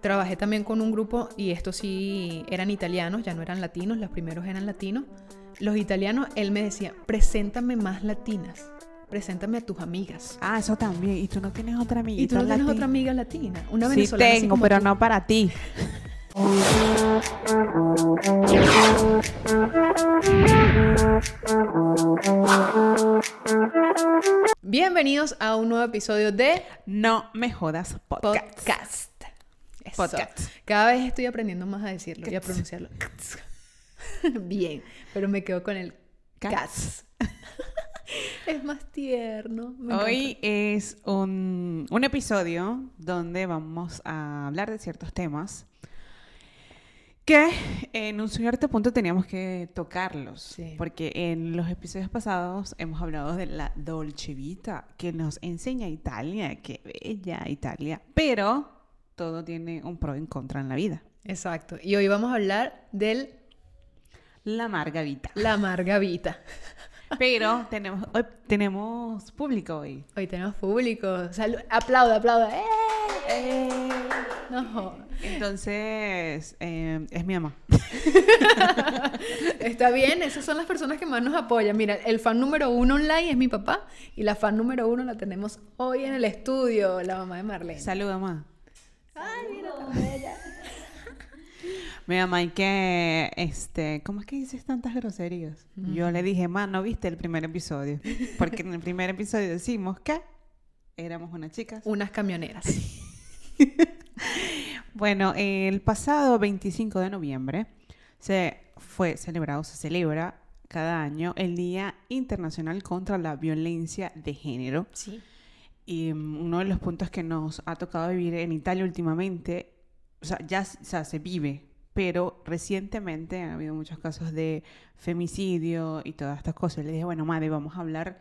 trabajé también con un grupo y estos sí eran italianos, ya no eran latinos, los primeros eran latinos. Los italianos, él me decía, preséntame más latinas, preséntame a tus amigas. Ah, eso también. ¿Y tú no tienes otra amiga? ¿Y tú no tienes otra amiga latina? Una Sí venezolana. así tengo, pero tú. no para ti. Bienvenidos a un nuevo episodio de No me jodas podcast. Podcast. Eso. Podcast. Cada vez estoy aprendiendo más a decirlo y a pronunciarlo. Bien, pero me quedo con el Cats. cats. es más tierno. me Hoy es un, un episodio donde vamos a hablar de ciertos temas que en un cierto punto teníamos que tocarlos. Sí. Porque en los episodios pasados hemos hablado de la Dolce Vita que nos enseña Italia, que bella Italia. Pero todo tiene un pro y en contra en la vida. Exacto. Y hoy vamos a hablar del La amarga Vita. la amarga vita. Pero tenemos, hoy tenemos público hoy. Hoy tenemos público. Salud. Aplauda, aplauda. ¡Eh! No. Entonces, eh, es mi mamá. Está bien, esas son las personas que más nos apoyan. Mira, el fan número uno online es mi papá y la fan número uno la tenemos hoy en el estudio, la mamá de Marlene. Salud, mamá. Ay, mira tan bella. Mi mamá, y que, este, ¿cómo es que dices tantas groserías? Yo le dije, ma, ¿no viste el primer episodio? Porque en el primer episodio decimos que éramos unas chicas. Unas camioneras. Bueno, el pasado 25 de noviembre se fue celebrado, se celebra cada año el Día Internacional contra la Violencia de Género. Sí. Y mm, uno de los puntos que nos ha tocado vivir en Italia últimamente, o sea, ya o sea, se vive, pero recientemente ha habido muchos casos de femicidio y todas estas cosas. Le dije, bueno, madre, vamos a hablar,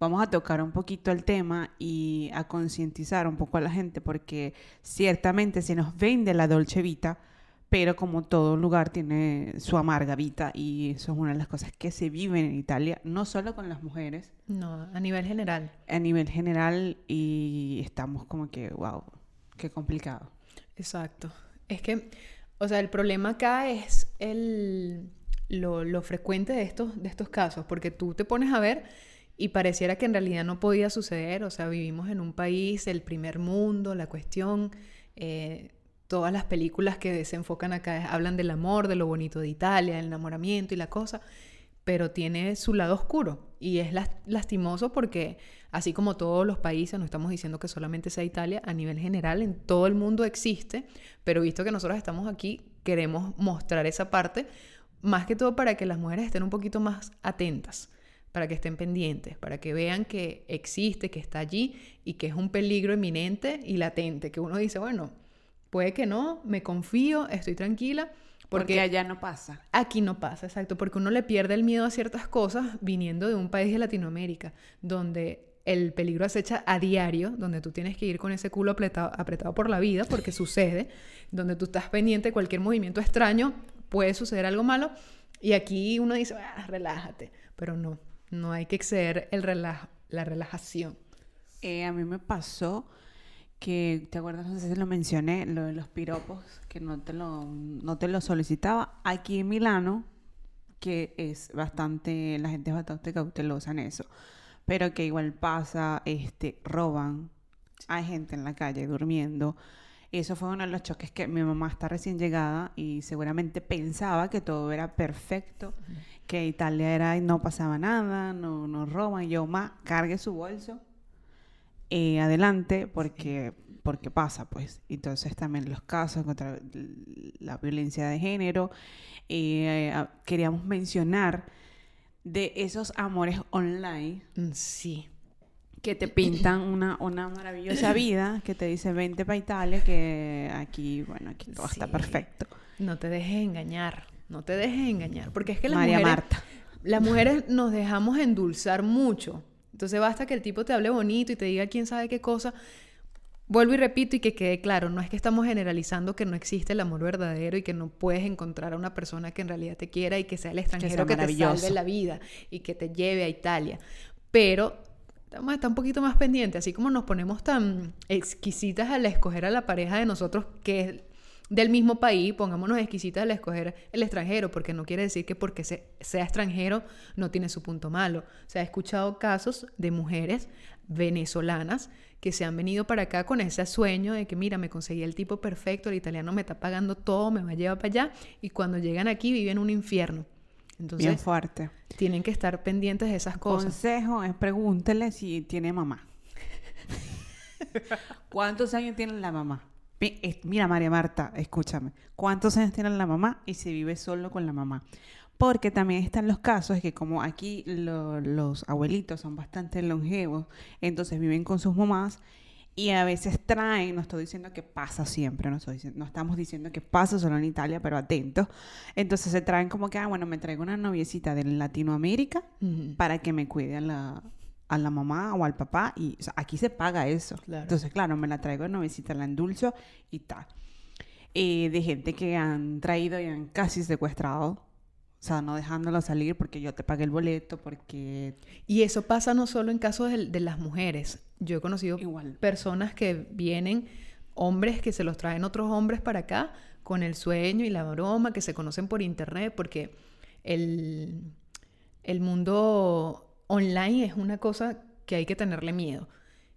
vamos a tocar un poquito el tema y a concientizar un poco a la gente, porque ciertamente se nos vende la Dolce Vita, pero como todo lugar tiene su amarga vida y eso es una de las cosas que se viven en Italia, no solo con las mujeres, No, a nivel general. a nivel general y estamos como que, wow, qué complicado. Exacto. Es que, o sea, el problema acá es el, lo, lo frecuente de estos, de estos casos, porque tú te pones a ver y pareciera que en realidad no podía suceder, o sea, vivimos en un país, el primer mundo, la cuestión, eh, todas las películas que se enfocan acá hablan del amor, de lo bonito de Italia, del enamoramiento y la cosa, pero tiene su lado oscuro. Y es las- lastimoso porque así como todos los países, no estamos diciendo que solamente sea Italia, a nivel general en todo el mundo existe, pero visto que nosotros estamos aquí, queremos mostrar esa parte, más que todo para que las mujeres estén un poquito más atentas, para que estén pendientes, para que vean que existe, que está allí y que es un peligro inminente y latente, que uno dice, bueno, puede que no, me confío, estoy tranquila, Porque, allá no pasa. Aquí no pasa, exacto, porque uno le pierde el miedo a ciertas cosas viniendo de un país de Latinoamérica, donde el peligro acecha a diario, donde tú tienes que ir con ese culo apretado, apretado por la vida, porque sucede, donde tú estás pendiente de cualquier movimiento extraño, puede suceder algo malo, y aquí uno dice, "Ah, relájate, pero no, no hay que exceder el relaj la relajación. Eh, a mí me pasó que, ¿te acuerdas? No sé si lo mencioné, lo de los piropos, que no te lo, no te lo solicitaba. Aquí en Milano, que es bastante, la gente es bastante cautelosa en eso, pero que igual pasa, este, roban, hay gente en la calle durmiendo. Eso fue uno de los choques que mi mamá está recién llegada y seguramente pensaba que todo era perfecto, que Italia era y no pasaba nada, no nos roban. Y yo, ma, cargue su bolso eh, adelante porque, porque pasa, pues. Entonces también los casos contra la violencia de género. eh, queríamos mencionar de esos amores online Mm, Sí, que te pintan una, una maravillosa vida, que te dice vente para Italia, que aquí, bueno, aquí todo está perfecto. no te dejes engañar, no te dejes engañar, porque es que las María mujeres... Marta. Las mujeres nos dejamos endulzar mucho. Entonces basta que el tipo te hable bonito y te diga quién sabe qué cosa. Vuelvo y repito y que quede claro, no es que estamos generalizando que no existe el amor verdadero y que no puedes encontrar a una persona que en realidad te quiera y que sea el extranjero que, te maravilloso. salve la vida y que te lleve a Italia. Pero a estar un poquito más pendientes, así como nos ponemos tan exquisitas al escoger a la pareja de nosotros, que del mismo país, pongámonos exquisitas al escoger el extranjero, porque no quiere decir que porque sea extranjero no tiene su punto malo. O sea, he escuchado casos de mujeres venezolanas que se han venido para acá con ese sueño de que, mira, me conseguí el tipo perfecto, el italiano me está pagando todo, me va a llevar para allá, y cuando llegan aquí viven un infierno. Entonces, Bien fuerte. Tienen que estar pendientes de esas cosas. Consejo es pregúntele si tiene mamá. ¿Cuántos años tiene la mamá? Mira, María Marta, escúchame. ¿Cuántos años tiene la mamá y si vive solo con la mamá? Porque también están los casos que como aquí los abuelitos son bastante longevos, entonces viven con sus mamás y a veces traen, no estoy diciendo que pasa siempre, no, estoy diciendo, no estamos diciendo que pasa solo en Italia, pero atentos. Entonces se traen como que, ah, bueno, me traigo una noviecita de Latinoamérica para que me cuide a la, a la mamá o al papá. Y aquí se paga eso. Entonces, claro, me la traigo de noviecita, la endulzo y tal. Eh, de gente que han traído y han casi secuestrado o sea, no dejándolo salir porque yo te pagué el boleto, porque... Y eso pasa no solo en casos de, las mujeres. Yo he conocido personas que vienen, hombres que se los traen otros hombres para acá con el sueño y la broma, que se conocen por internet, porque el, el mundo online es una cosa que hay que tenerle miedo.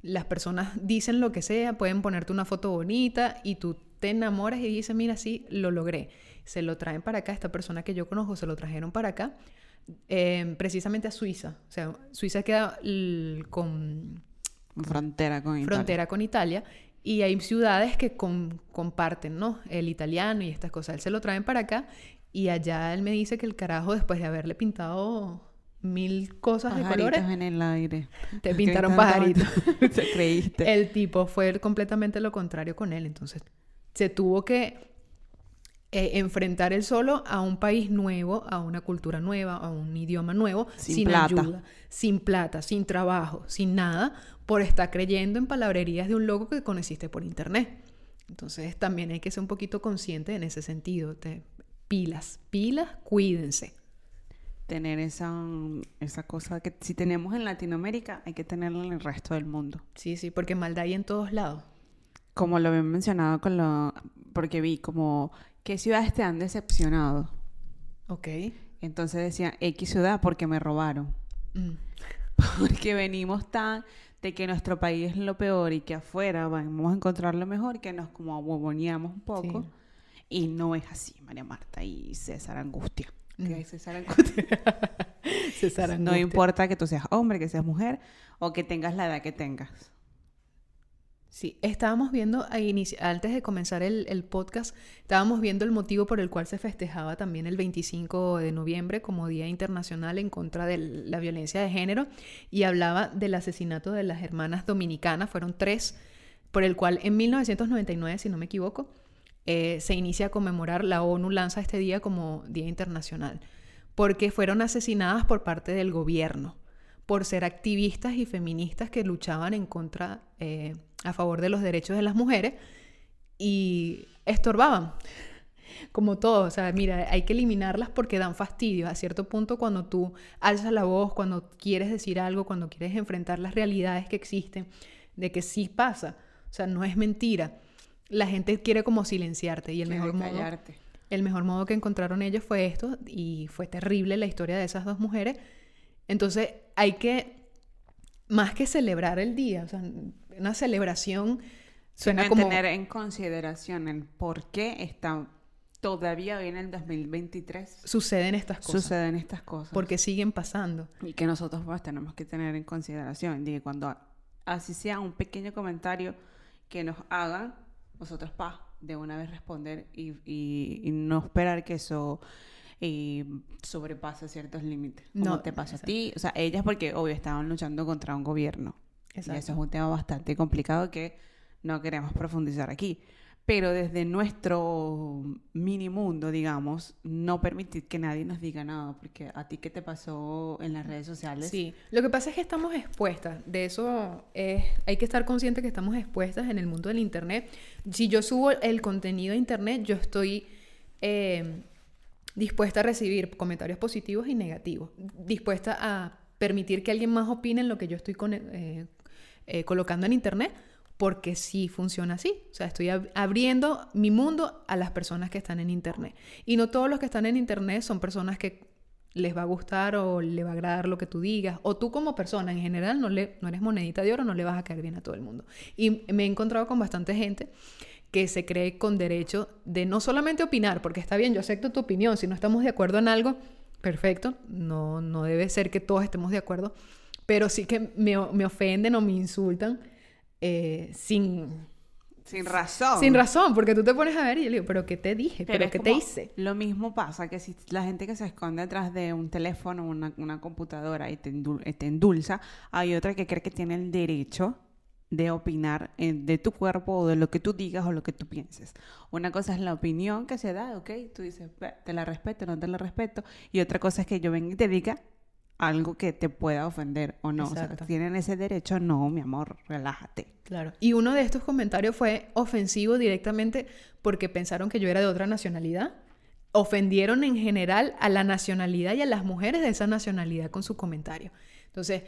Las personas dicen lo que sea, pueden ponerte una foto bonita y tú te enamoras y dices, mira, sí, lo logré se lo traen para acá, esta persona que yo conozco se lo trajeron para acá, em, precisamente a Suiza. O sea, Suiza queda con... Frontera con Italia. Frontera con Italia. Y hay ciudades que comparten, ¿no? El italiano y estas cosas. Él se lo traen para acá y allá él me dice que el carajo, después de haberle pintado mil cosas de colores. en el aire. Te pintaron pajaritos. Te creíste. El tipo fue completamente lo contrario con él. Entonces, se tuvo que eh, enfrentar el solo a un país nuevo, a una cultura nueva, a un idioma nuevo, sin, ayuda, sin plata, sin trabajo, sin nada, por estar creyendo en palabrerías de un loco que conociste por internet. Entonces también hay que ser un poquito consciente en ese sentido. pilas, pilas, cuídense. Tener esa, esa cosa que si tenemos en Latinoamérica, hay que tenerla en el resto del mundo. Sí, sí, porque maldad hay en todos lados. Como lo había mencionado con lo... Porque vi como ¿qué ciudades te han decepcionado? Ok. Entonces decía, X ciudad porque me robaron. Mm. Porque venimos tan de que nuestro país es lo peor y que afuera vamos a encontrar lo mejor, que nos como aboboneamos un poco. Y no es así, María Marta y César Angustia. No importa que tú seas hombre, que seas mujer o que tengas la edad que tengas. Sí, estábamos viendo, antes de comenzar el, podcast, estábamos viendo el motivo por el cual se festejaba también el 25 de noviembre como Día Internacional en contra de la violencia de género y hablaba del asesinato de las hermanas dominicanas, fueron tres, por el cual en 1999, si no me equivoco, eh, se inicia a conmemorar, la ONU lanza este día como Día Internacional, porque fueron asesinadas por parte del gobierno por ser activistas y feministas que luchaban en contra, eh, a favor de los derechos de las mujeres y estorbaban. Como todo, o sea, mira, hay que eliminarlas porque dan fastidio. A cierto punto, cuando tú alzas la voz, cuando quieres decir algo, cuando quieres enfrentar las realidades que existen, de que sí pasa, o sea, no es mentira. La gente quiere como silenciarte y el mejor modo, el mejor modo que encontraron ellos fue esto y fue terrible la historia de esas dos mujeres entonces hay que, más que celebrar el día, o sea, una celebración suena como... tener en consideración el por qué está todavía hoy en el 2023 suceden estas cosas. Suceden estas cosas. Porque siguen pasando. Y que nosotros pues tenemos que tener en consideración. De que cuando así sea un pequeño comentario que nos hagan, nosotros pa, de una vez responder y, y no esperar que eso y sobrepasa ciertos límites. no te pasa a ti. O sea, ellas porque, obvio, estaban luchando contra un gobierno. Y eso es un tema bastante complicado que no queremos profundizar aquí. Pero desde nuestro mini mundo, digamos, no permitir que nadie nos diga nada, porque a ti qué te pasó en las redes sociales. Sí, lo que pasa es que estamos expuestas, de eso es, hay que estar consciente que estamos expuestas en el mundo del Internet. Si yo subo el contenido a Internet, yo estoy eh, dispuesta a recibir comentarios positivos y negativos, dispuesta a permitir que alguien más opine en lo que yo estoy eh, eh, colocando en internet, porque sí funciona así. O sea, estoy ab- abriendo mi mundo a las personas que están en Internet. Y no todos los que están en Internet son personas que les va a gustar o le va a agradar lo que tú digas. O tú como persona en general no, le, no eres monedita de oro, no le vas a caer bien a todo el mundo. Y me he encontrado con bastante gente que se cree con derecho de no solamente opinar, porque está bien, yo acepto tu opinión, si no estamos de acuerdo en algo, perfecto, no, no debe ser que todos estemos de acuerdo, pero sí que me, me ofenden o me insultan eh, sin, Sin razón. sin razón, porque tú te pones a ver y yo le digo, pero ¿qué te dije? ¿Pero, qué te hice? Lo mismo pasa que si la gente que se esconde detrás de un teléfono, una, una computadora y te, endul- te endulza, hay otra que cree que tiene el derecho de opinar eh, de tu cuerpo o de lo que tú digas o lo que tú pienses. Una cosa es la opinión que se da, ok, tú dices, "Ve, te la respeto, no te la respeto, y otra cosa es que yo venga y te diga algo que te pueda ofender o no. O sea, tienen ese derecho, no, mi amor, relájate. Claro. Y uno de estos comentarios fue ofensivo directamente porque pensaron que yo era de otra nacionalidad. Ofendieron en general a la nacionalidad y a las mujeres de esa nacionalidad con su comentario. Entonces,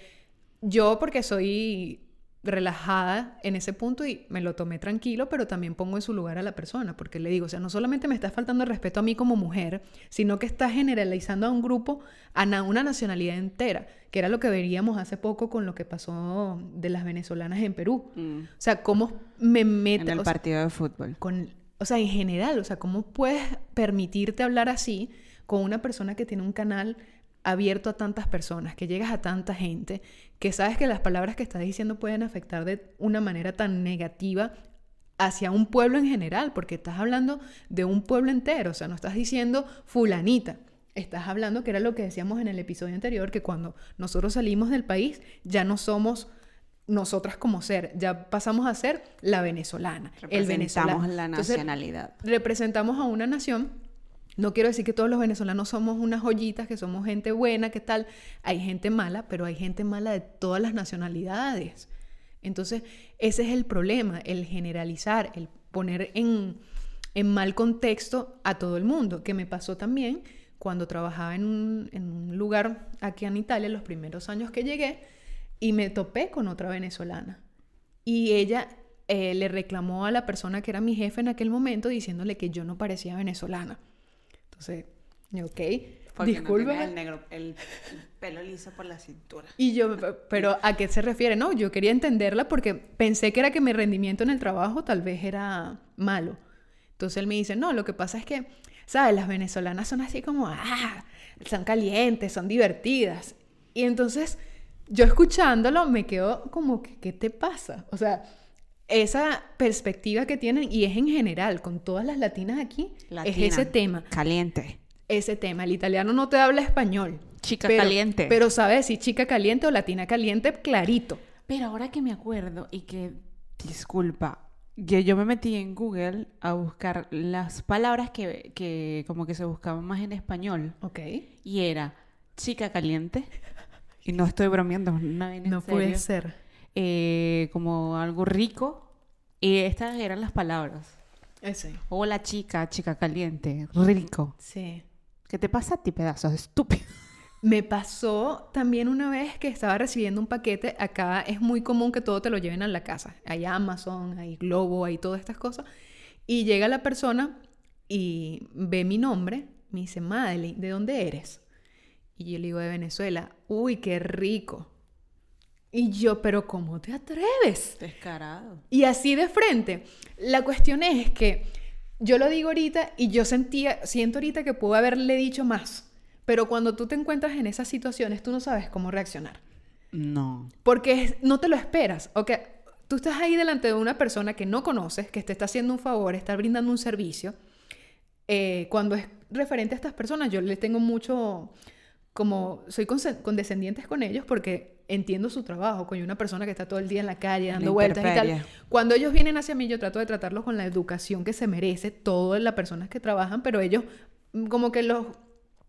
yo porque soy relajada en ese punto y me lo tomé tranquilo, pero también pongo en su lugar a la persona, porque le digo, o sea, no solamente me estás faltando el respeto a mí como mujer, sino que estás generalizando a un grupo, a na- una nacionalidad entera, que era lo que veríamos hace poco con lo que pasó de las venezolanas en Perú. O sea, cómo me meto En el sea, partido de fútbol. con, o sea, en general, o sea, cómo puedes permitirte hablar así con una persona que tiene un canal abierto a tantas personas, que llegas a tanta gente, que sabes que las palabras que estás diciendo pueden afectar de una manera tan negativa hacia un pueblo en general, porque estás hablando de un pueblo entero, o sea, no estás diciendo fulanita, estás hablando que era lo que decíamos en el episodio anterior, que cuando nosotros salimos del país ya no somos nosotras como ser, ya pasamos a ser la venezolana, el venezolano. Representamos la Entonces, nacionalidad. representamos a una nación. No quiero decir que todos los venezolanos somos unas joyitas, que somos gente buena, que tal. Hay gente mala, pero hay gente mala de todas las nacionalidades. Entonces, ese es el problema, el generalizar, el poner en, en mal contexto a todo el mundo, que me pasó también cuando trabajaba en un, lugar aquí en Italia, los primeros años que llegué, y me topé con otra venezolana. Y ella eh, le reclamó a la persona que era mi jefe en aquel momento diciéndole que yo no parecía venezolana. Entonces, yo, ok, Porque discúlpame. no el, negro, el, el pelo liso por la cintura. Y yo, "Pe- pero ¿a qué se refiere? No, yo quería entenderla porque pensé que era que mi rendimiento en el trabajo tal vez era malo. Entonces él me dice, no, lo que pasa es que, ¿sabes? Las venezolanas son así como, ah, son calientes, son divertidas. Y entonces yo escuchándolo me quedo como, que, ¿qué te pasa? O sea, esa perspectiva que tienen, y es en general, con todas las latinas aquí, Latina. es ese tema Caliente. ese tema. El italiano no te habla español. Chica pero- caliente. Pero sabes si chica caliente o latina caliente, clarito. Pero ahora que me acuerdo y que, disculpa, que yo me metí en Google a buscar las palabras que, que como que se buscaban más en español. Ok. Y era chica caliente. Y no estoy bromeando, vaina en No puede ser. Eh, como algo rico. Y estas eran las palabras. Ese. Hola chica, chica caliente, rico. Sí. ¿Qué te pasa a ti, pedazos estúpido? Me pasó también una vez que estaba recibiendo un paquete. Acá es muy común que todo te lo lleven a la casa. Hay Amazon, hay Globo, hay todas estas cosas. Y llega la persona y ve mi nombre. Me dice, Madeline, ¿de dónde eres? Y yo le digo, de Venezuela. Uy, qué rico. Y yo, pero ¿cómo te atreves? Descarado. Y así de frente. La cuestión es que yo lo digo ahorita y yo sentía, siento ahorita que puedo haberle dicho más. Pero cuando tú te encuentras en esas situaciones, tú no sabes cómo reaccionar. No. Porque es- no te lo esperas. O que tú estás ahí delante de una persona que no conoces, que te está haciendo un favor, está brindando un servicio. Eh, cuando es referente a estas personas, yo les tengo mucho, como, soy condescendientes con ellos porque entiendo su trabajo, con una persona que está todo el día en la calle dando vueltas y tal. Cuando ellos vienen hacia mí, yo trato de tratarlos con la educación que se merece todas las personas que trabajan, pero ellos mm, como que los,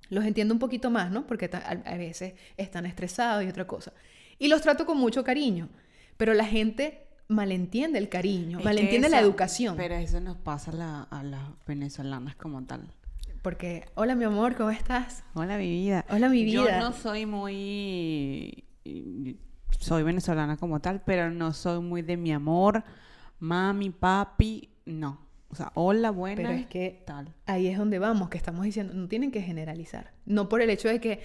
los entiendo un poquito más, ¿no? Porque a, veces están estresados y otra cosa. Y los trato con mucho cariño, pero la gente malentiende el cariño, Es malentiende la educación. Pero eso nos pasa la- a las venezolanas como tal. Porque, hola mi amor, ¿cómo estás? Hola, mi vida. Hola, mi vida. Yo no soy muy... soy venezolana como tal, pero no soy muy de mi amor, mami, papi, no. O sea, hola, buena. Pero es que tal. ahí es donde vamos, que estamos diciendo, no tienen que generalizar. No por el hecho de que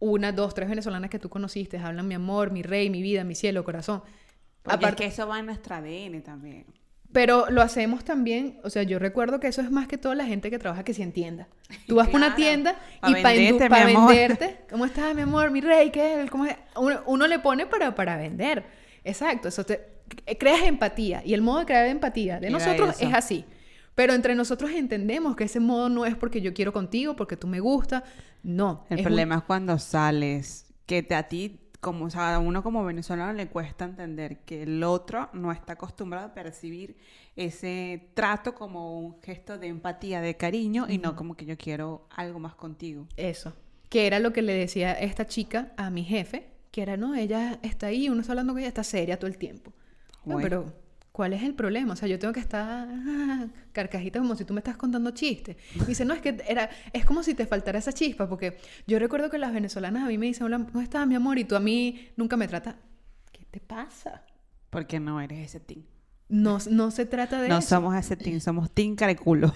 una, dos, tres venezolanas que tú conociste hablan mi amor, mi rey, mi vida, mi cielo, corazón. Porque Aparte- es que eso va en nuestro ADN también. Pero lo hacemos también, o sea, yo recuerdo que eso es más que todo la gente que trabaja que sí entienda. Tú vas a una Claro, tienda y para venderte, ¿cómo estás, mi amor, mi rey? ¿Qué? ¿Cómo es? Uno, uno le pone para, para vender. Exacto, eso te creas empatía y el modo de crear empatía de nosotros eso. es así. Pero entre nosotros entendemos que ese modo no es porque yo quiero contigo, porque tú me gusta, no. El un- problema es cuando sales, que te, a ti, como, o sea, a uno como venezolano le cuesta entender que el otro no está acostumbrado a percibir ese trato como un gesto de empatía, de cariño, y no como que yo quiero algo más contigo. Eso. Que era lo que le decía esta chica a mi jefe, que era, no, ella está ahí, uno está hablando con ella, está seria todo el tiempo. No, Bueno. pero, ¿cuál es el problema? O sea, yo tengo que estar ah, carcajita como si tú me estás contando chistes. Y dice, no, es que era, es como si te faltara esa chispa, porque yo recuerdo que las venezolanas a mí me dicen, hola, ¿cómo estás, mi amor? Y tú a mí nunca me tratas. ¿Qué te pasa? Porque no eres ese team. No, no se trata de No eso. somos ese team, somos team careculo.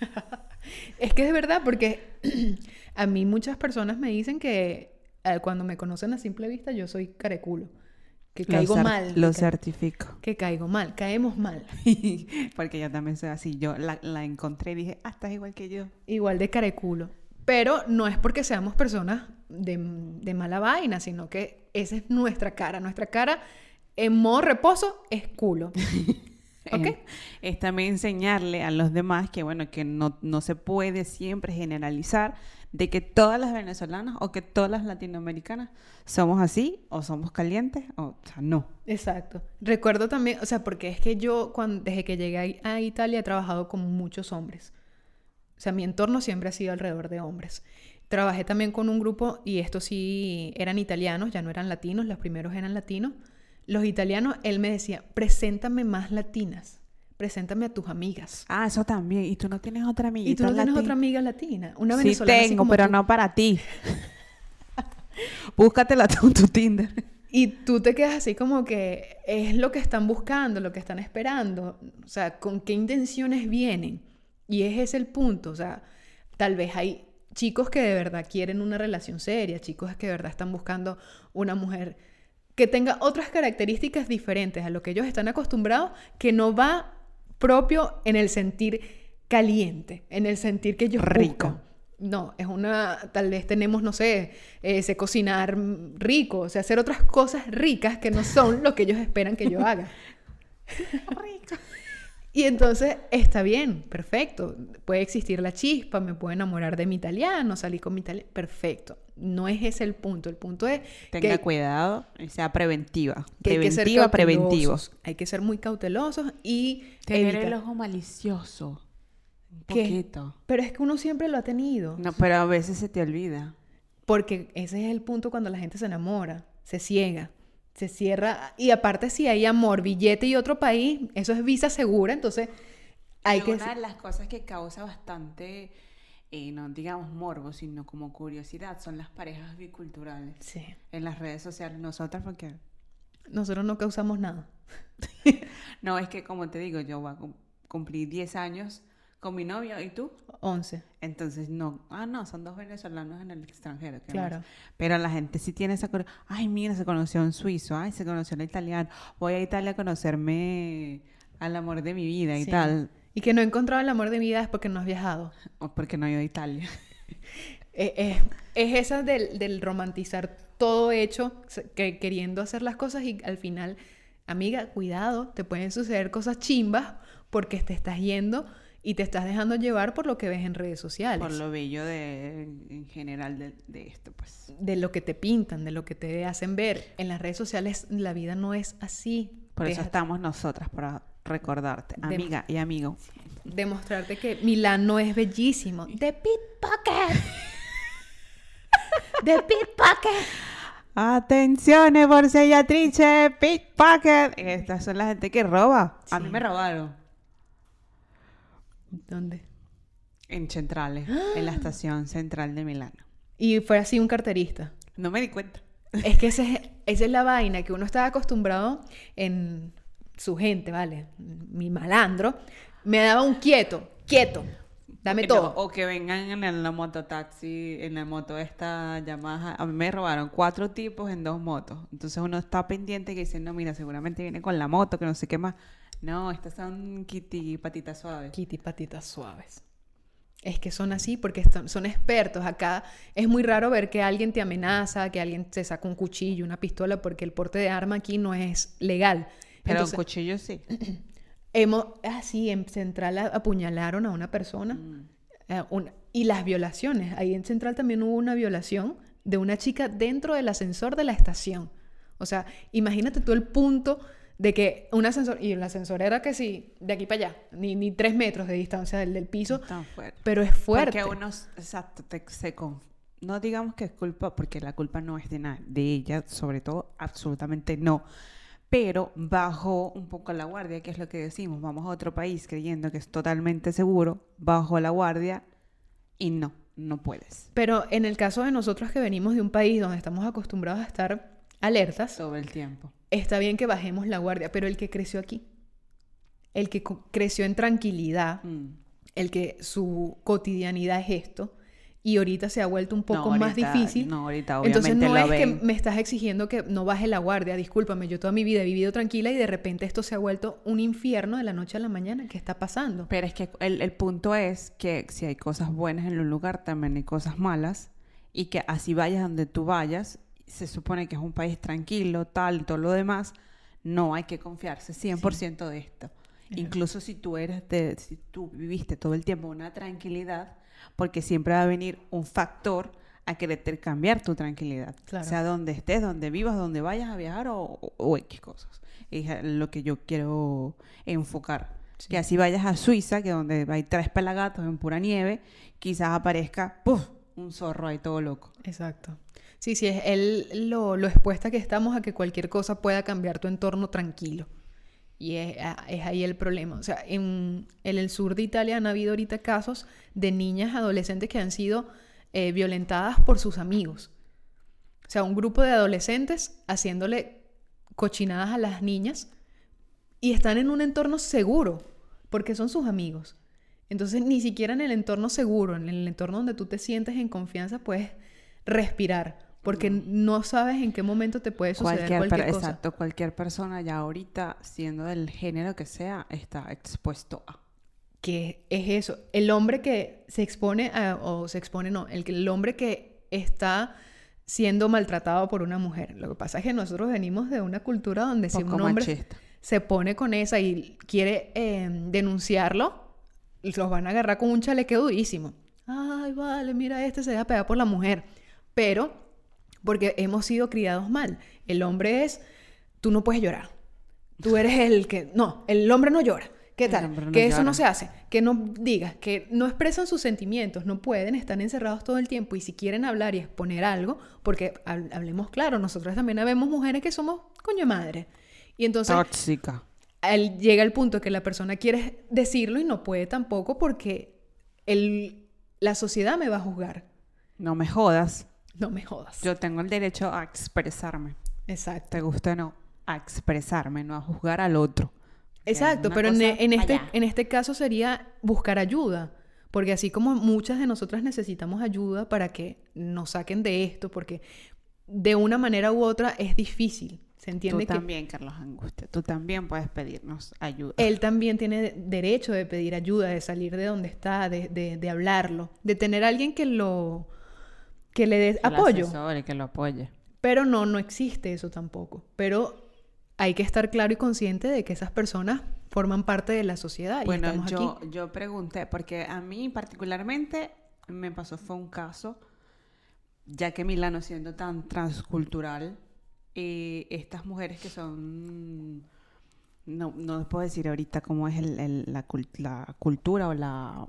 Es que es verdad, porque a mí muchas personas me dicen que eh, cuando me conocen a simple vista yo soy careculo. Que caigo lo mal. Lo que, certifico. que caigo mal, caemos mal. Porque yo también soy así. Yo la, la encontré y dije, ah, estás igual que yo. Igual de careculo. Pero no es porque seamos personas de, de mala vaina, sino que esa es nuestra cara. Nuestra cara en modo reposo es culo. ¿Ok? Es, es también enseñarle a los demás que, bueno, que no, no se puede siempre generalizar de que todas las venezolanas o que todas las latinoamericanas somos así o somos calientes o, no. Exacto. Recuerdo también, o sea, porque es que yo cuando, desde que llegué a a Italia he trabajado con muchos hombres. O sea, mi entorno siempre ha sido alrededor de hombres. Trabajé también con un grupo y estos sí eran italianos, ya no eran latinos, los primeros eran latinos. Los italianos, él me decía, preséntame más latinas, preséntame a tus amigas. Ah, eso también. ¿Y tú no tienes otra amiguita Y tú no tienes otra amiga latina, una Sí venezolana así tengo, pero tú. no para ti. Búscatela tú en tu Tinder. Y tú te quedas así como que es lo que están buscando, lo que están esperando. O sea, ¿con qué intenciones vienen? Y ese es el punto. O sea, tal vez hay chicos que de verdad quieren una relación seria, chicos que de verdad están buscando una mujer que tenga otras características diferentes a lo que ellos están acostumbrados, que no va propio en el sentir caliente, en el sentir que ellos Rico. No, es una, tal vez tenemos, no sé, eh, sé cocinar rico, o sea, hacer otras cosas ricas que no son lo que ellos esperan que yo haga. Rico. Y entonces está bien, perfecto. Puede existir la chispa, me puedo enamorar de mi italiano, salir con mi italiano, perfecto. No es ese el punto, el punto es Tenga que, cuidado y sea preventiva. que hay que ser preventiva, preventivo. cautelosos, Hay que ser muy cautelosos y Tener evitar- el ojo malicioso. Un ¿Qué? poquito. Pero es que uno siempre lo ha tenido. No, pero a veces se te olvida. Porque ese es el punto cuando la gente se enamora, se ciega, se cierra. Y aparte, si hay amor, billete y otro país, eso es visa segura, entonces hay que... una de las cosas que causa bastante, eh, no digamos morbo, sino como curiosidad, son las parejas biculturales. Sí, En las redes sociales, nosotras, porque... nosotros no causamos nada. No, es que como te digo, yo voy a cum- cumplir 10 años con mi novio, ¿y tú? 11, Entonces, no, ah, no, son dos venezolanos en el extranjero. ¿qué claro. más? Pero la gente sí tiene esa ay, mira, se conoció un suizo, ay, se conoció un italiano, voy a Italia a conocerme al amor de mi vida y Sí. tal, Y que no he encontrado el amor de mi vida es porque no has viajado. o porque no he ido a Italia. Eh, eh, es esa del, del romantizar todo hecho, que queriendo hacer las cosas y al final, amiga, cuidado, te pueden suceder cosas chimbas porque te estás yendo y te estás dejando llevar por lo que ves en redes sociales. Por lo bello de, en general de, de esto, pues. de lo que te pintan, de lo que te hacen ver. En las redes sociales la vida no es así. Por eso estamos nosotras, para recordarte, De- amiga y amigo. Demostrarte que Milán no es bellísimo. The pickpocket. The pickpocket. Atención, borsellatrice, pickpocket. Estas son la gente que roba. A mí me robaron. ¿Dónde? En Centrales, en la estación central de Milano. Y fue así un carterista. No me di cuenta. Es que ese es- esa es la vaina que uno está acostumbrado en su gente, ¿vale? Mi malandro me daba un quieto, quieto, dame No, todo. O que vengan en la mototaxi, en la moto esta Yamaha. A mí me robaron cuatro tipos en dos motos. Entonces uno está pendiente que dice, no, mira, seguramente viene con la moto, que no sé qué más. No, estas son kitty patitas suaves. Kitty patitas suaves. Es que son así porque son expertos. Acá es muy raro ver que alguien te amenaza, que alguien te saca un cuchillo, una pistola, porque el porte de arma aquí no es legal. Pero Entonces, un cuchillo sí. hemos, ah, sí, en Central apuñalaron a una persona. Mm. eh, una- y las violaciones. Ahí en Central también hubo una violación de una chica dentro del ascensor de la estación. O sea, imagínate tú el punto de que un ascensor, y el ascensor era que sí, de aquí para allá, ni, ni tres metros de distancia del, del piso, Tan fuerte. pero es fuerte. Porque uno, exacto, te- se con- no digamos que es culpa, porque la culpa no es de nada, de ella, sobre todo, absolutamente no. Pero bajó un poco la guardia, que es lo que decimos, vamos a otro país creyendo que es totalmente seguro, bajó la guardia y no, no puedes. Pero en el caso de nosotros que venimos de un país donde estamos acostumbrados a estar alertas, Todo el tiempo. Está bien que bajemos la guardia, pero el que creció aquí, el que creció en tranquilidad, Mm. el que su cotidianidad es esto, y ahorita se ha vuelto un poco No, más difícil. No, ahorita Entonces obviamente no lo es que me estás exigiendo que no baje la guardia, discúlpame, yo toda mi vida he vivido tranquila y de repente esto se ha vuelto un infierno de la noche a la mañana. ¿Qué está pasando? Pero es que el, el punto es que si hay cosas buenas en un lugar, también hay cosas malas. Y que así vayas donde tú vayas, se supone que es un país tranquilo, tal, todo lo demás, no hay que confiarse 100% de esto. Incluso si tú eres de, si tú viviste todo el tiempo una tranquilidad, porque siempre va a venir un factor a querer cambiar tu tranquilidad. Claro. Sea donde estés, donde vivas, donde vayas a viajar o, o- o X cosas. Es lo que yo quiero enfocar. Sí. Que así vayas a Suiza, que donde hay tres pelagatos en pura nieve, quizás aparezca ¡puf! un zorro ahí todo loco. Exacto. Sí, sí, es el, lo, lo expuesta que estamos a que cualquier cosa pueda cambiar tu entorno tranquilo. Y es, ahí el problema. O sea, en, en el sur de Italia han habido ahorita casos de niñas adolescentes que han sido eh, violentadas por sus amigos. O sea, un grupo de adolescentes haciéndole cochinadas a las niñas y están en un entorno seguro porque son sus amigos. Entonces, ni siquiera en el entorno seguro, en el entorno donde tú te sientes en confianza, puedes respirar, porque no sabes en qué momento te puede suceder Cualquier, cosa. Exacto, cualquier persona ya ahorita, siendo del género que sea, está expuesto a. Que es eso, el hombre que se expone, a- o se expone, no, el, el hombre que está siendo maltratado por una mujer. Lo que pasa es que nosotros venimos de una cultura donde si un hombre machista. se pone con esa y quiere eh, denunciarlo, los van a agarrar con un chalequeo durísimo. Ay, vale, mira, este se deja pegar por la mujer. Pero, porque hemos sido criados mal. El hombre es, tú no puedes llorar. Tú eres el que, no, el hombre no llora. ¿Qué tal? no que eso no se hace. Que no digas, que no expresan sus sentimientos, no pueden, están encerrados todo el tiempo. Y si quieren hablar y exponer algo, porque hab- hablemos claro, nosotros también vemos mujeres que somos coño madre. Y entonces Tóxica. él llega el punto que la persona quiere decirlo y no puede tampoco porque el, la sociedad me va a juzgar. No me jodas. No me jodas. Yo tengo el derecho a expresarme. Exacto. Te guste o no, a expresarme, no a juzgar al otro. Exacto, pero en, cosa en este, allá. en este caso sería buscar ayuda. Porque así como muchas de nosotras necesitamos ayuda para que nos saquen de esto, porque de una manera u otra es difícil. Se entiende Tú que también, Carlos Angustia. Tú también puedes pedirnos ayuda. él también tiene de- derecho de pedir ayuda, de salir de donde está, de, de- de hablarlo, de tener a alguien que lo que le Que lo apoyo. asesore, que lo apoye. Pero no, no existe eso tampoco. Pero hay que estar claro y consciente de que esas personas forman parte de la sociedad y Bueno, estamos yo, aquí. yo pregunté, porque a mí particularmente me pasó, fue un caso, ya que Milano siendo tan transcultural, eh, estas mujeres que son, no, no les puedo decir ahorita cómo es el- el- la cultura o la,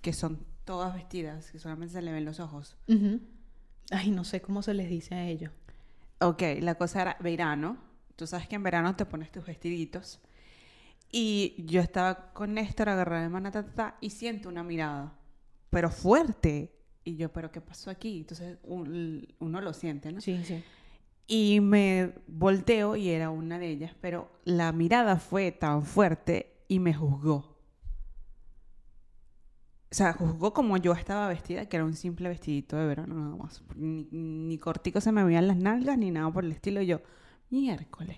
que son todas vestidas, que solamente se le ven los ojos. Ujú. Ay, no sé cómo se les dice a ellos. Ok, la cosa era verano. Tú sabes que en verano te pones tus vestiditos. Y yo estaba con Néstor agarrada de mano ta, ta, ta, y siento una mirada, pero fuerte. Y yo, ¿pero qué pasó aquí? Entonces un- uno lo siente, ¿no? Sí, sí. Y me volteo y era una de ellas, pero la mirada fue tan fuerte y me juzgó. O sea, juzgó como yo estaba vestida, que era un simple vestidito de verano nada más. Ni, ni cortico se me veían las nalgas, ni nada por el estilo. Y yo, miércoles.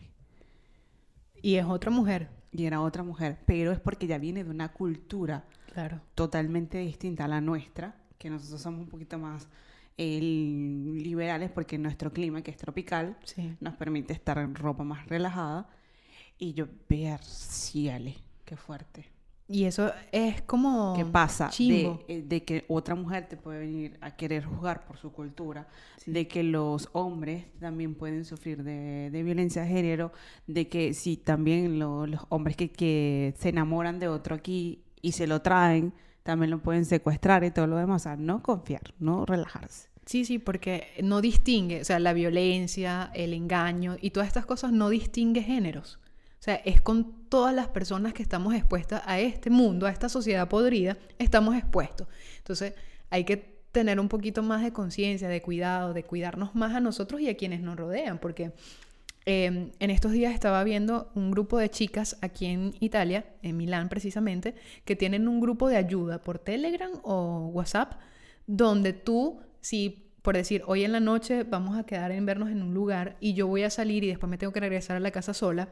Y es otra mujer. Y era otra mujer. Pero es porque ya viene de una cultura Claro. totalmente distinta a la nuestra, que nosotros somos un poquito más eh, liberales porque nuestro clima, que es tropical, Sí. nos permite estar en ropa más relajada. Y yo, ver, qué fuerte. Y eso es como... ¿Qué pasa? De, eh, de que otra mujer te puede venir a querer juzgar por su cultura, de que los hombres también pueden sufrir de, de violencia de género, de que si también lo- los hombres que, que se enamoran de otro aquí y se lo traen, también lo pueden secuestrar y todo lo demás. O sea, no confiar, no relajarse. Sí, sí, porque no distingue, o sea, la violencia, el engaño y todas estas cosas no distingue géneros. O sea, es con todas las personas que estamos expuestas a este mundo, a esta sociedad podrida, estamos expuestos. Entonces, hay que tener un poquito más de conciencia, de cuidado, de cuidarnos más a nosotros y a quienes nos rodean, porque eh, en estos días estaba viendo un grupo de chicas aquí en Italia, en Milán precisamente, que tienen un grupo de ayuda por Telegram o WhatsApp, donde tú, si por decir, hoy en la noche vamos a quedar en vernos en un lugar y yo voy a salir y después me tengo que regresar a la casa sola,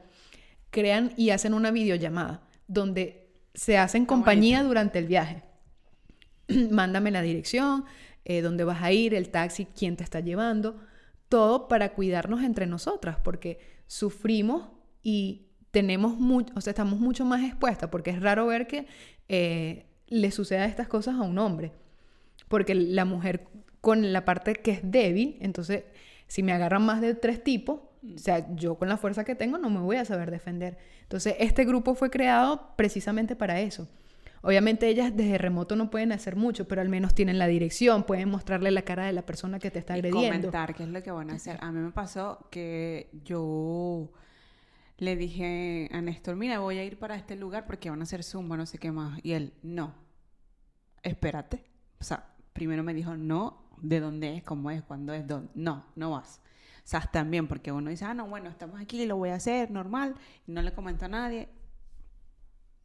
crean y hacen una videollamada donde se hacen compañía durante el viaje. Mándame la dirección, eh, dónde vas a ir, el taxi, quién te está llevando, todo para cuidarnos entre nosotras, porque sufrimos y tenemos mucho, o sea, estamos mucho más expuestas, porque es raro ver que eh, le suceda estas cosas a un hombre, porque la mujer con la parte que es débil, entonces si me agarran más de tres tipos, o sea, yo con la fuerza que tengo no me voy a saber defender. Entonces, este grupo fue creado precisamente para eso. Obviamente ellas desde remoto no pueden hacer mucho, pero al menos tienen la dirección, pueden mostrarle la cara de la persona que te está Y agrediendo. comentar qué es lo que van a hacer. A mí me pasó que yo le dije a Néstor, mira, voy a ir para este lugar porque van a hacer zumba, no sé qué más. Y él, no, espérate. O sea, primero me dijo, no, de dónde es, cómo es, cuándo es, dónde. No, no vas. Sea, también porque uno dice, ah, no, bueno, estamos aquí, lo voy a hacer, normal. Y no le comento a nadie.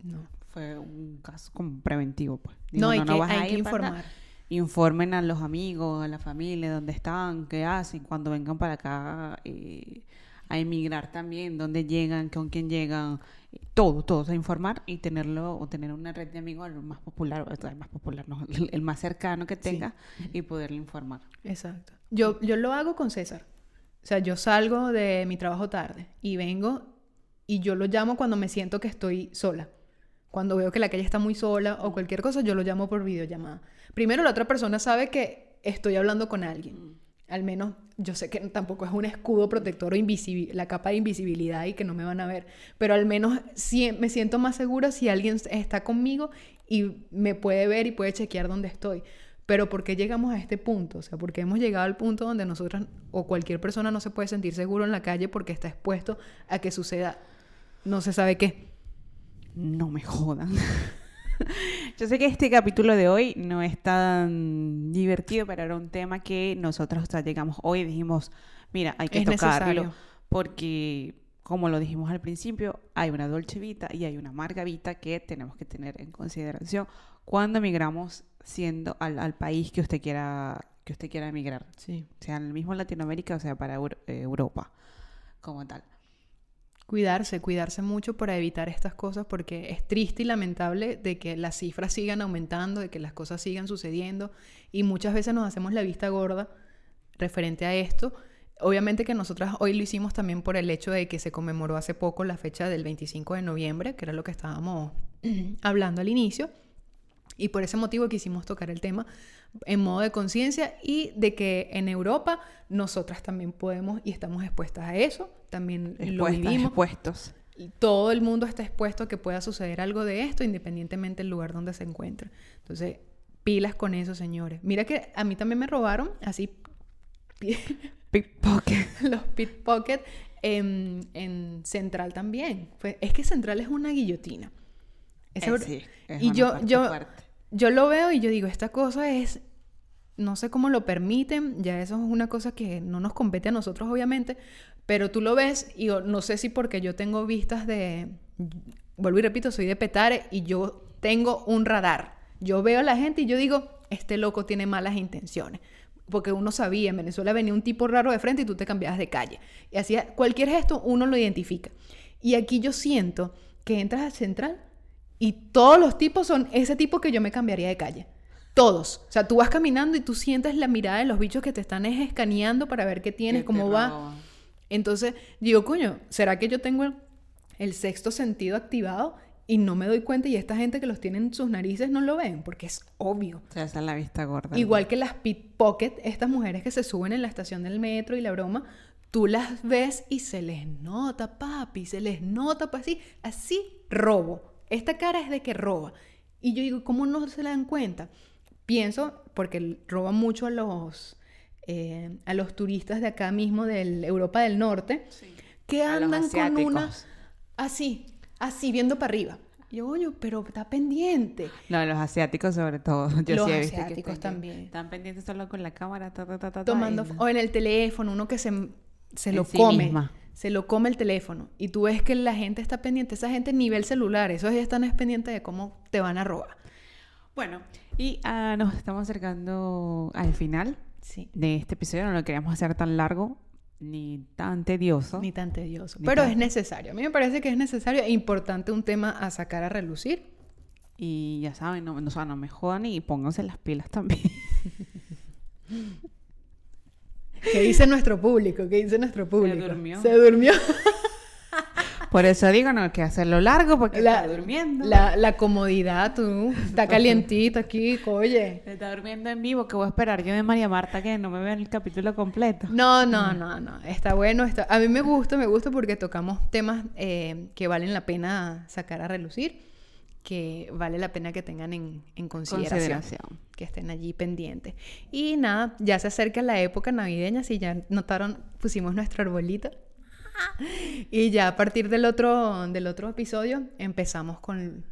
No, Fue un caso como preventivo, pues. no, hay, que, vas a que ir para acá". informar. informen a los amigos, a la familia, dónde están, qué hacen, cuando vengan para acá eh, a emigrar también, dónde llegan, con quién llegan, eh, todo, todo, o sea, informar y tenerlo, o tener una red de amigos el más popular, el más popular, no, el, el más cercano que tenga y poderle informar. Exacto. Yo, yo lo hago con César. O sea, yo salgo de mi trabajo tarde y vengo y yo lo llamo cuando me siento que estoy sola. Cuando veo que la calle está muy sola o cualquier cosa, yo lo llamo por videollamada. Primero, la otra persona sabe que estoy hablando con alguien. Al menos yo sé que tampoco es un escudo protector o la capa de invisibilidad y que no me van a ver, pero al menos sí me siento más segura si alguien está conmigo y me puede ver y puede chequear dónde estoy. Pero ¿por qué llegamos a este punto? O sea, porque hemos llegado al punto donde nosotras o cualquier persona no se puede sentir seguro en la calle porque está expuesto a que suceda no se sabe qué. No me jodan. Yo sé que este capítulo de hoy no es tan divertido, pero era un tema que nosotros sea, llegamos hoy y dijimos, mira, hay que Es tocarlo. necesario. Porque, como lo dijimos al principio, hay una dolce vita y hay una amarga vita que tenemos que tener en consideración cuando emigramos siendo al, al país que usted quiera que usted quiera emigrar, Sí. sea en el mismo Latinoamérica o sea para Euro- eh, Europa como tal. Cuidarse, cuidarse mucho para evitar estas cosas porque es triste y lamentable de que las cifras sigan aumentando, de que las cosas sigan sucediendo y muchas veces nos hacemos la vista gorda referente a esto. Obviamente que nosotras hoy lo hicimos también por el hecho de que se conmemoró hace poco la fecha del 25 de noviembre, que era lo que estábamos hablando al inicio. Y por ese motivo quisimos tocar el tema en modo de conciencia y de que en Europa nosotras también podemos y estamos expuestas a eso, también lo Expuestas, vivimos. expuestos. Todo el mundo está expuesto a que pueda suceder algo de esto, independientemente del lugar donde se encuentre. Entonces, pilas con eso, señores. Mira que a mí también me robaron así Pickpocket. los pickpocket en, en Central también. Fue- es que Central es una guillotina. Ese Eh, sí, es y una yo, yo, fuerte. Yo lo veo y yo digo, esta cosa es no sé cómo lo permiten, ya eso es una cosa que no nos compete a nosotros obviamente, pero tú lo ves y no sé si porque yo tengo vistas de, vuelvo y repito, soy de Petare y yo tengo un radar. Yo veo a la gente y yo digo, este loco tiene malas intenciones. Porque uno sabía, en Venezuela venía un tipo raro de frente y tú te cambiabas de calle. Y hacía cualquier gesto, uno lo identifica. Y aquí yo siento que entras al central y todos los tipos son ese tipo que yo me cambiaría de calle. Todos. O sea, tú vas caminando y tú sientes la mirada de los bichos que te están escaneando para ver qué tienes, cómo va. Entonces, digo, coño, ¿será que yo tengo el, el sexto sentido activado y no me doy cuenta y esta gente que los tiene en sus narices no lo ven porque es obvio. O sea, esa es la vista gorda. Igual que las pickpocket, estas mujeres que se suben en la estación del metro y la broma, tú las ves y se les nota, papi, se les nota, pues así, así robo. Esta cara es de que roba. Y yo digo, ¿cómo no se la dan cuenta? Pienso, porque roba mucho a los, eh, a los turistas de acá mismo, de Europa del Norte, que andan con una... Así, así, viendo para arriba. Yo, oye, pero está pendiente. No, los asiáticos sobre todo. Yo los sí he visto asiáticos también. Están pendientes solo con la cámara, ta, ta, ta, tomando o en el teléfono, uno que se, se lo come. Se lo come el teléfono. Y tú ves que la gente está pendiente. Esa gente nivel celular. Esos ya están pendientes de cómo te van a robar. Bueno, y uh, nos estamos acercando al final sí. de este episodio. No lo queríamos hacer tan largo ni tan tedioso. Ni tan tedioso. pero es necesario. A mí me parece que es necesario e importante un tema a sacar a relucir. Y ya saben, no, no, no me jodan y pónganse las pilas también. ¿Qué dice nuestro público? ¿Qué dice nuestro público? Se durmió. Se durmió. Por eso digo, no hay que hacerlo largo porque la, está durmiendo. La, la, comodidad, tú. Está calientito aquí, oye. Está durmiendo en vivo, que voy a esperar yo de María Marta que no me vean el capítulo completo. No, no, no, no. Está bueno. Está... A mí me gusta, me gusta porque tocamos temas eh, que valen la pena sacar a relucir, que vale la pena que tengan en, en consideración, consideración. Que estén allí pendientes. Y nada, ya se acerca la época navideña. Si ya notaron, pusimos nuestro arbolito. y ya a partir del otro, del otro episodio empezamos con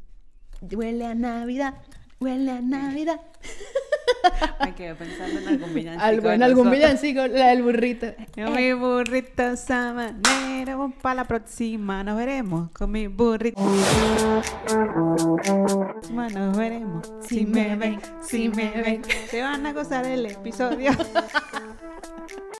Huele a Navidad, huele a Navidad. Me quedé pensando en algún villancico. Algo, en algún villancico, la del burrito. Con mi burrito sabanero, para la próxima nos veremos. Con mi burrito. Nos veremos. Si, me ven, si me ven, se van a gozar el episodio.